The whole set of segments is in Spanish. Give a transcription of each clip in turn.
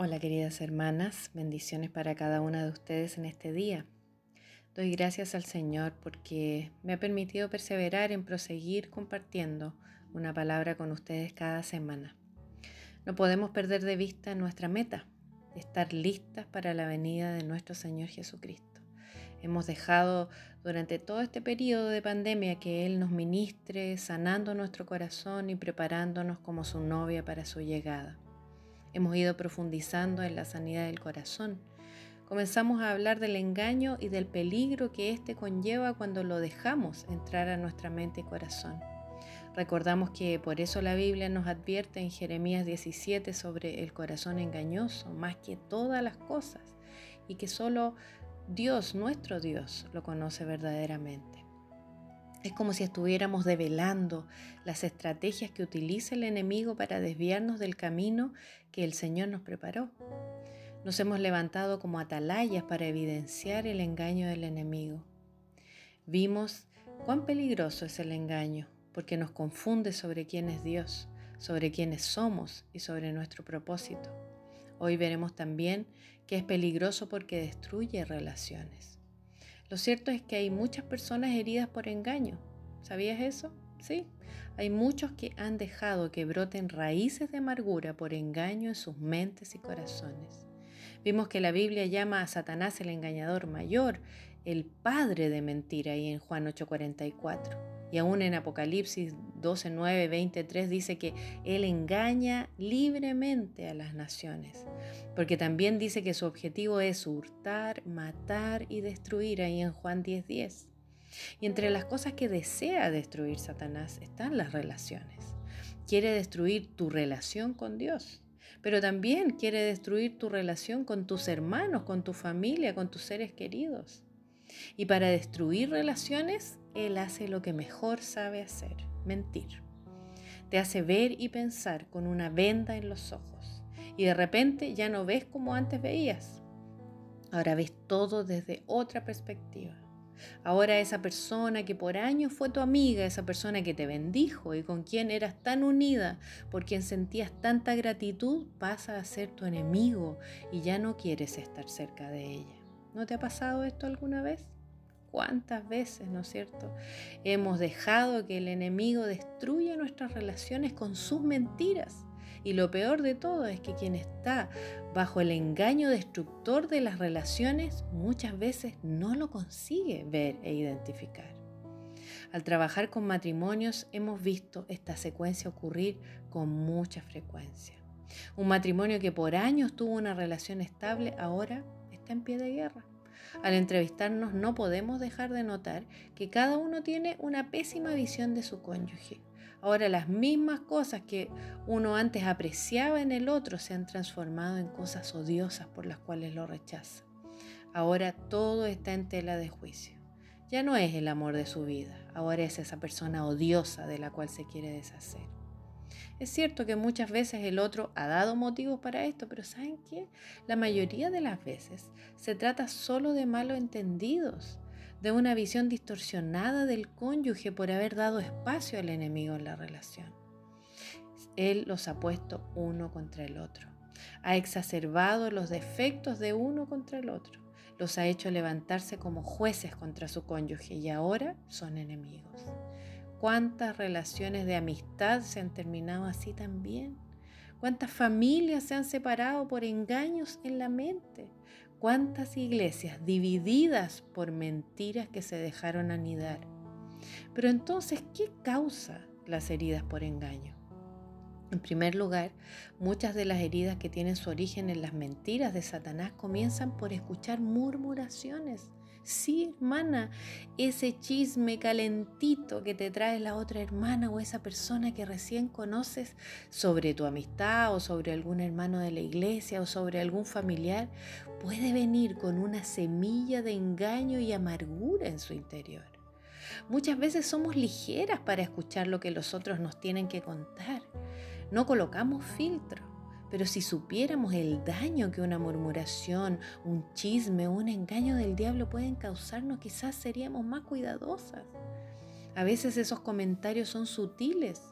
Hola queridas hermanas, bendiciones para cada una de ustedes en este día. Doy gracias al Señor porque me ha permitido perseverar en proseguir compartiendo una palabra con ustedes cada semana. No podemos perder de vista nuestra meta, estar listas para la venida de nuestro Señor Jesucristo. Hemos dejado durante todo este periodo de pandemia que Él nos ministre, sanando nuestro corazón y preparándonos como su novia para su llegada. Hemos ido profundizando en la sanidad del corazón. Comenzamos a hablar del engaño y del peligro que éste conlleva cuando lo dejamos entrar a nuestra mente y corazón. Recordamos que por eso la Biblia nos advierte en Jeremías 17 sobre el corazón engañoso más que todas las cosas y que solo Dios, nuestro Dios, lo conoce verdaderamente. Es como si estuviéramos develando las estrategias que utiliza el enemigo para desviarnos del camino que el Señor nos preparó. Nos hemos levantado como atalayas para evidenciar el engaño del enemigo. Vimos cuán peligroso es el engaño, porque nos confunde sobre quién es Dios, sobre quiénes somos y sobre nuestro propósito. Hoy veremos también que es peligroso porque destruye relaciones. Lo cierto es que hay muchas personas heridas por engaño. ¿Sabías eso? Sí, hay muchos que han dejado que broten raíces de amargura por engaño en sus mentes y corazones. Vimos que la Biblia llama a Satanás el engañador mayor, el padre de mentira, ahí en Juan 8:44. Y aún en Apocalipsis 12, 9, 23 dice que Él engaña libremente a las naciones, porque también dice que su objetivo es hurtar, matar y destruir, ahí en Juan 10, 10. Y entre las cosas que desea destruir Satanás están las relaciones. Quiere destruir tu relación con Dios, pero también quiere destruir tu relación con tus hermanos, con tu familia, con tus seres queridos. Y para destruir relaciones, Él hace lo que mejor sabe hacer, mentir. Te hace ver y pensar con una venda en los ojos. Y de repente ya no ves como antes veías. Ahora ves todo desde otra perspectiva. Ahora esa persona que por años fue tu amiga, esa persona que te bendijo y con quien eras tan unida, por quien sentías tanta gratitud, pasa a ser tu enemigo y ya no quieres estar cerca de ella. ¿No te ha pasado esto alguna vez? ¿Cuántas veces, no es cierto? Hemos dejado que el enemigo destruya nuestras relaciones con sus mentiras. Y lo peor de todo es que quien está bajo el engaño destructor de las relaciones muchas veces no lo consigue ver e identificar. Al trabajar con matrimonios hemos visto esta secuencia ocurrir con mucha frecuencia. Un matrimonio que por años tuvo una relación estable ahora en pie de guerra. Al entrevistarnos no podemos dejar de notar que cada uno tiene una pésima visión de su cónyuge. Ahora las mismas cosas que uno antes apreciaba en el otro se han transformado en cosas odiosas por las cuales lo rechaza. Ahora todo está en tela de juicio. Ya no es el amor de su vida, ahora es esa persona odiosa de la cual se quiere deshacer. Es cierto que muchas veces el otro ha dado motivos para esto, pero ¿saben qué? La mayoría de las veces se trata solo de malos entendidos, de una visión distorsionada del cónyuge por haber dado espacio al enemigo en la relación. Él los ha puesto uno contra el otro, ha exacerbado los defectos de uno contra el otro, los ha hecho levantarse como jueces contra su cónyuge y ahora son enemigos. ¿Cuántas relaciones de amistad se han terminado así también? ¿Cuántas familias se han separado por engaños en la mente? ¿Cuántas iglesias divididas por mentiras que se dejaron anidar? Pero entonces, ¿qué causa las heridas por engaño? En primer lugar, muchas de las heridas que tienen su origen en las mentiras de Satanás comienzan por escuchar murmuraciones. Sí, hermana, ese chisme calentito que te trae la otra hermana o esa persona que recién conoces sobre tu amistad o sobre algún hermano de la iglesia o sobre algún familiar puede venir con una semilla de engaño y amargura en su interior. Muchas veces somos ligeras para escuchar lo que los otros nos tienen que contar. No colocamos filtro. Pero si supiéramos el daño que una murmuración, un chisme un engaño del diablo pueden causarnos, quizás seríamos más cuidadosas. A veces esos comentarios son sutiles,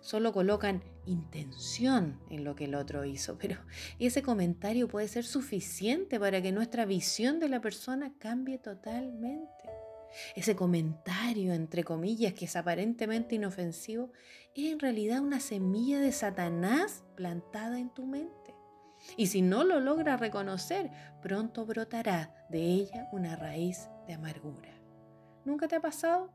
solo colocan intención en lo que el otro hizo, pero ese comentario puede ser suficiente para que nuestra visión de la persona cambie totalmente. Ese comentario, entre comillas, que es aparentemente inofensivo, es en realidad una semilla de Satanás plantada en tu mente. Y si no lo logras reconocer, pronto brotará de ella una raíz de amargura. ¿Nunca te ha pasado?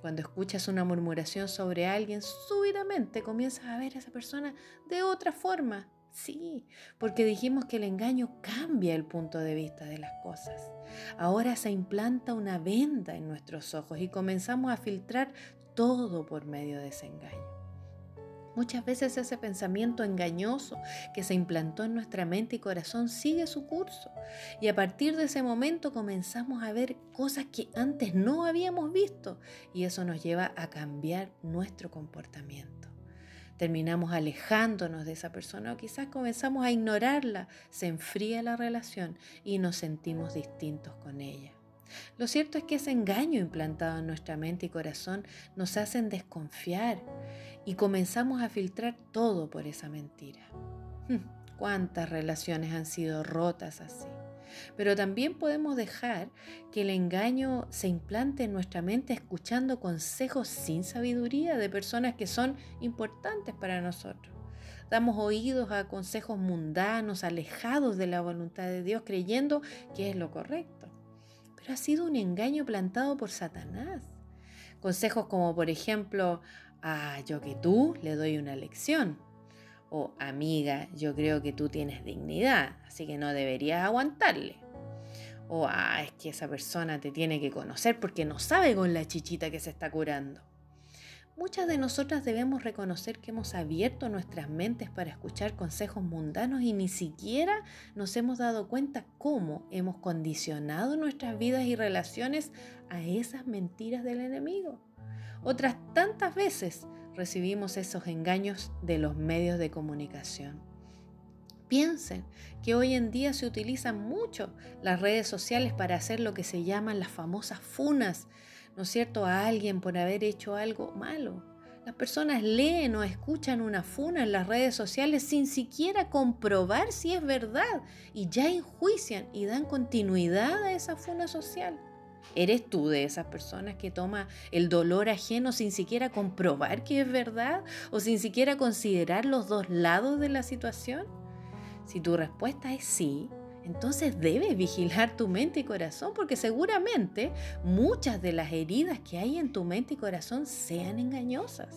Cuando escuchas una murmuración sobre alguien, súbitamente comienzas a ver a esa persona de otra forma. Sí, porque dijimos que el engaño cambia el punto de vista de las cosas. Ahora se implanta una venda en nuestros ojos y comenzamos a filtrar todo por medio de ese engaño. Muchas veces ese pensamiento engañoso que se implantó en nuestra mente y corazón sigue su curso y a partir de ese momento comenzamos a ver cosas que antes no habíamos visto y eso nos lleva a cambiar nuestro comportamiento. Terminamos alejándonos de esa persona o quizás comenzamos a ignorarla, se enfría la relación y nos sentimos distintos con ella. Lo cierto es que ese engaño implantado en nuestra mente y corazón nos hacen desconfiar y comenzamos a filtrar todo por esa mentira. ¿Cuántas relaciones han sido rotas así? Pero también podemos dejar que el engaño se implante en nuestra mente escuchando consejos sin sabiduría de personas que son importantes para nosotros. Damos oídos a consejos mundanos, alejados de la voluntad de Dios, creyendo que es lo correcto. Pero ha sido un engaño plantado por Satanás. Consejos como, por ejemplo, ah, yo que tú le doy una lección. O amiga, yo creo que tú tienes dignidad, así que no deberías aguantarle. O ah, es que esa persona te tiene que conocer porque no sabe con la chichita que se está curando. Muchas de nosotras debemos reconocer que hemos abierto nuestras mentes para escuchar consejos mundanos y ni siquiera nos hemos dado cuenta cómo hemos condicionado nuestras vidas y relaciones a esas mentiras del enemigo. Otras tantas veces recibimos esos engaños de los medios de comunicación. Piensen que hoy en día se utilizan mucho las redes sociales para hacer lo que se llaman las famosas funas, ¿no es cierto?, a alguien por haber hecho algo malo. Las personas leen o escuchan una funa en las redes sociales sin siquiera comprobar si es verdad y ya enjuician y dan continuidad a esa funa social. ¿Eres tú de esas personas que toma el dolor ajeno sin siquiera comprobar que es verdad o sin siquiera considerar los dos lados de la situación? Si tu respuesta es sí, entonces debes vigilar tu mente y corazón porque seguramente muchas de las heridas que hay en tu mente y corazón sean engañosas.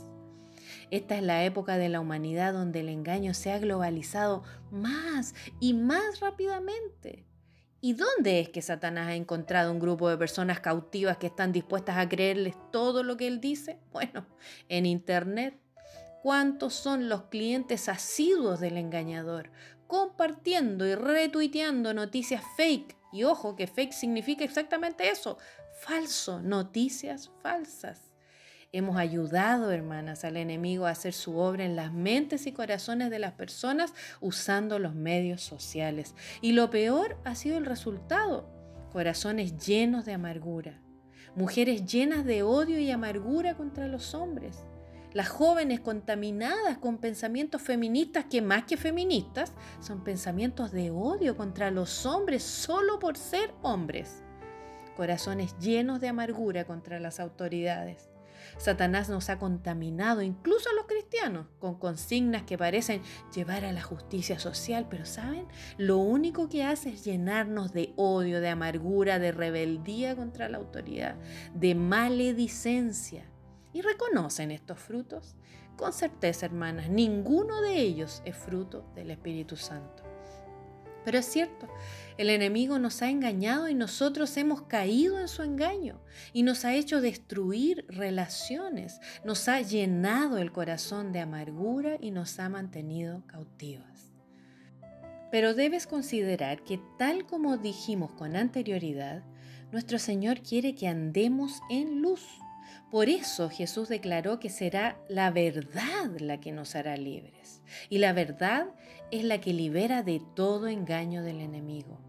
Esta es la época de la humanidad donde el engaño se ha globalizado más y más rápidamente. ¿Y dónde es que Satanás ha encontrado un grupo de personas cautivas que están dispuestas a creerles todo lo que él dice? Bueno, en Internet. ¿Cuántos son los clientes asiduos del engañador? Compartiendo y retuiteando noticias fake. Y ojo, que fake significa exactamente eso, falso, noticias falsas. Hemos ayudado, hermanas, al enemigo a hacer su obra en las mentes y corazones de las personas usando los medios sociales. Y lo peor ha sido el resultado. Corazones llenos de amargura. Mujeres llenas de odio y amargura contra los hombres. Las jóvenes contaminadas con pensamientos feministas que más que feministas son pensamientos de odio contra los hombres solo por ser hombres. Corazones llenos de amargura contra las autoridades Satanás nos ha contaminado, incluso a los cristianos, con consignas que parecen llevar a la justicia social, pero ¿saben? Lo único que hace es llenarnos de odio, de amargura, de rebeldía contra la autoridad, de maledicencia. ¿Y reconocen estos frutos? Con certeza, hermanas, ninguno de ellos es fruto del Espíritu Santo. Pero es cierto, el enemigo nos ha engañado y nosotros hemos caído en su engaño y nos ha hecho destruir relaciones, nos ha llenado el corazón de amargura y nos ha mantenido cautivas. Pero debes considerar que tal como dijimos con anterioridad, nuestro Señor quiere que andemos en luz. Por eso Jesús declaró que será la verdad la que nos hará libres. Y la verdad es la que libera de todo engaño del enemigo.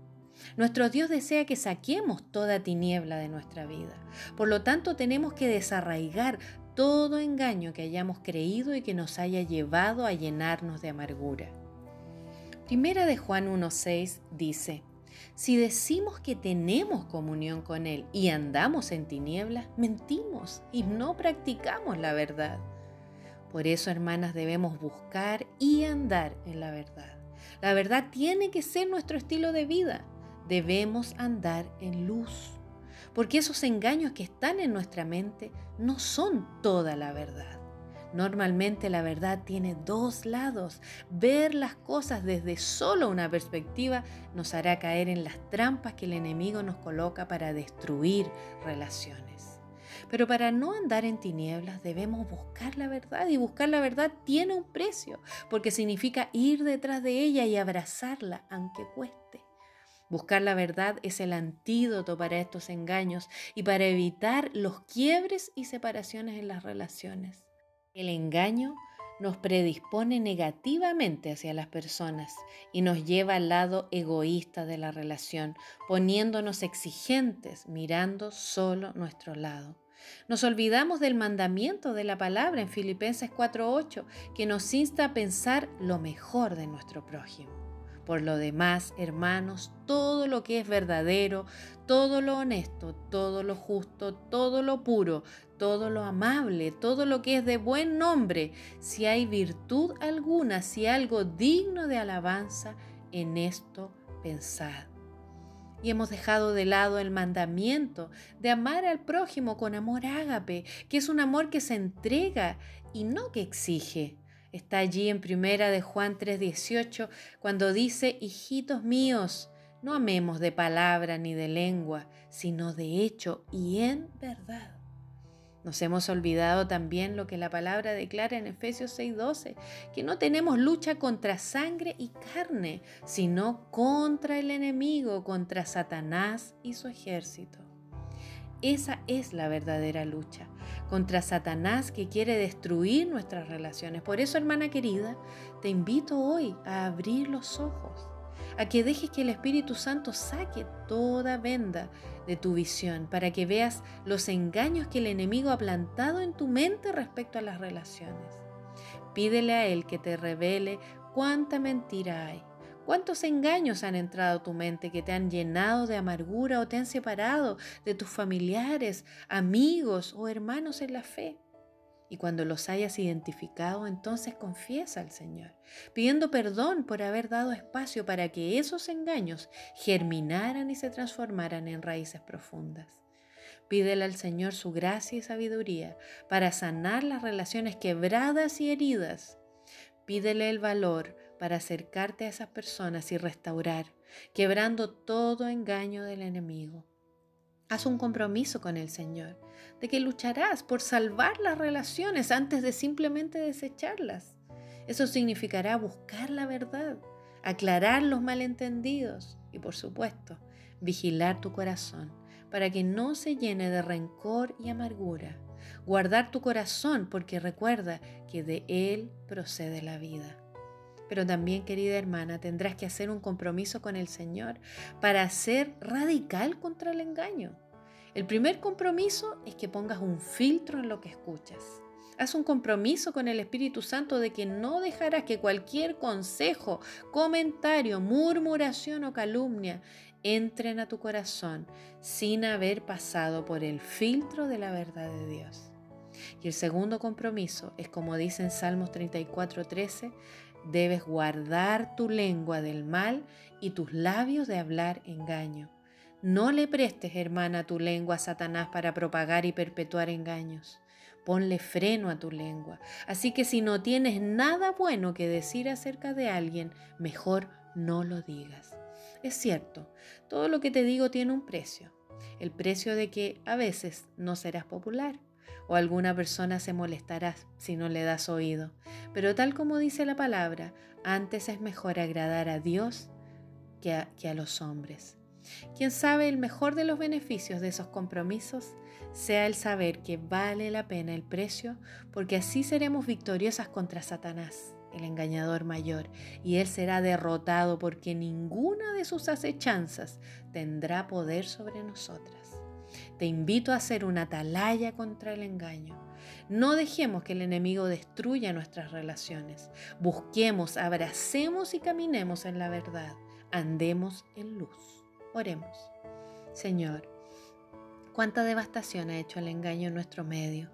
Nuestro Dios desea que saquemos toda tiniebla de nuestra vida. Por lo tanto, tenemos que desarraigar todo engaño que hayamos creído y que nos haya llevado a llenarnos de amargura. Primera de Juan 1.6 dice, si decimos que tenemos comunión con Él y andamos en tinieblas, mentimos y no practicamos la verdad. Por eso, hermanas, debemos buscar y andar en la verdad. La verdad tiene que ser nuestro estilo de vida. Debemos andar en luz. Porque esos engaños que están en nuestra mente no son toda la verdad. Normalmente la verdad tiene dos lados. Ver las cosas desde solo una perspectiva nos hará caer en las trampas que el enemigo nos coloca para destruir relaciones. Pero para no andar en tinieblas debemos buscar la verdad y buscar la verdad tiene un precio, porque significa ir detrás de ella y abrazarla aunque cueste. Buscar la verdad es el antídoto para estos engaños y para evitar los quiebres y separaciones en las relaciones. El engaño nos predispone negativamente hacia las personas y nos lleva al lado egoísta de la relación, poniéndonos exigentes, mirando solo nuestro lado. Nos olvidamos del mandamiento de la palabra en Filipenses 4:8, que nos insta a pensar lo mejor de nuestro prójimo. Por lo demás, hermanos, todo lo que es verdadero, todo lo honesto, todo lo justo, todo lo puro, todo lo amable, todo lo que es de buen nombre, si hay virtud alguna, si algo digno de alabanza, en esto pensad. Y hemos dejado de lado el mandamiento de amar al prójimo con amor ágape, que es un amor que se entrega y no que exige. Está allí en primera de Juan 3:18 cuando dice, hijitos míos, no amemos de palabra ni de lengua, sino de hecho y en verdad. Nos hemos olvidado también lo que la palabra declara en Efesios 6:12, que no tenemos lucha contra sangre y carne, sino contra el enemigo, contra Satanás y su ejército. Esa es la verdadera lucha contra Satanás que quiere destruir nuestras relaciones. Por eso, hermana querida, te invito hoy a abrir los ojos, a que dejes que el Espíritu Santo saque toda venda de tu visión para que veas los engaños que el enemigo ha plantado en tu mente respecto a las relaciones. Pídele a Él que te revele cuánta mentira hay ¿Cuántos engaños han entrado a tu mente que te han llenado de amargura o te han separado de tus familiares, amigos o hermanos en la fe? Y cuando los hayas identificado, entonces confiesa al Señor, pidiendo perdón por haber dado espacio para que esos engaños germinaran y se transformaran en raíces profundas. Pídele al Señor su gracia y sabiduría para sanar las relaciones quebradas y heridas. Pídele el valor para acercarte a esas personas y restaurar, quebrando todo engaño del enemigo. Haz un compromiso con el Señor de que lucharás por salvar las relaciones antes de simplemente desecharlas. Eso significará buscar la verdad, aclarar los malentendidos y, por supuesto, vigilar tu corazón para que no se llene de rencor y amargura. Guardar tu corazón porque recuerda que de él procede la vida. Pero también, querida hermana, tendrás que hacer un compromiso con el Señor para ser radical contra el engaño. El primer compromiso es que pongas un filtro en lo que escuchas. Haz un compromiso con el Espíritu Santo de que no dejarás que cualquier consejo, comentario, murmuración o calumnia entren a tu corazón sin haber pasado por el filtro de la verdad de Dios. Y el segundo compromiso es como dice en Salmos 34:13, Debes guardar tu lengua del mal y tus labios de hablar engaño. No le prestes, hermana, tu lengua a Satanás para propagar y perpetuar engaños. Ponle freno a tu lengua. Así que si no tienes nada bueno que decir acerca de alguien, mejor no lo digas. Es cierto, todo lo que te digo tiene un precio. El precio de que a veces no serás popular o alguna persona se molestará si no le das oído. Pero tal como dice la palabra, antes es mejor agradar a Dios que a, los hombres. Quien sabe el mejor de los beneficios de esos compromisos sea el saber que vale la pena el precio, porque así seremos victoriosas contra Satanás, el engañador mayor, y él será derrotado porque ninguna de sus acechanzas tendrá poder sobre nosotras. Te invito a hacer una atalaya contra el engaño, No dejemos que el enemigo destruya nuestras relaciones. Busquemos, abracemos y caminemos en la verdad. Andemos en luz. Oremos. Señor, cuánta devastación ha hecho el engaño en nuestro medio.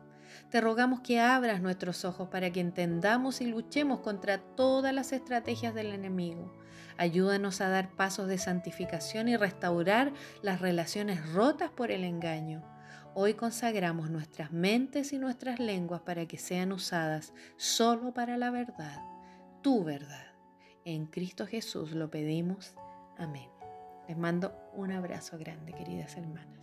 Te rogamos que abras nuestros ojos para que entendamos y luchemos contra todas las estrategias del enemigo. Ayúdanos a dar pasos de santificación y restaurar las relaciones rotas por el engaño. Hoy consagramos nuestras mentes y nuestras lenguas para que sean usadas solo para la verdad, tu verdad. En Cristo Jesús lo pedimos. Amén. Les mando un abrazo grande, queridas hermanas.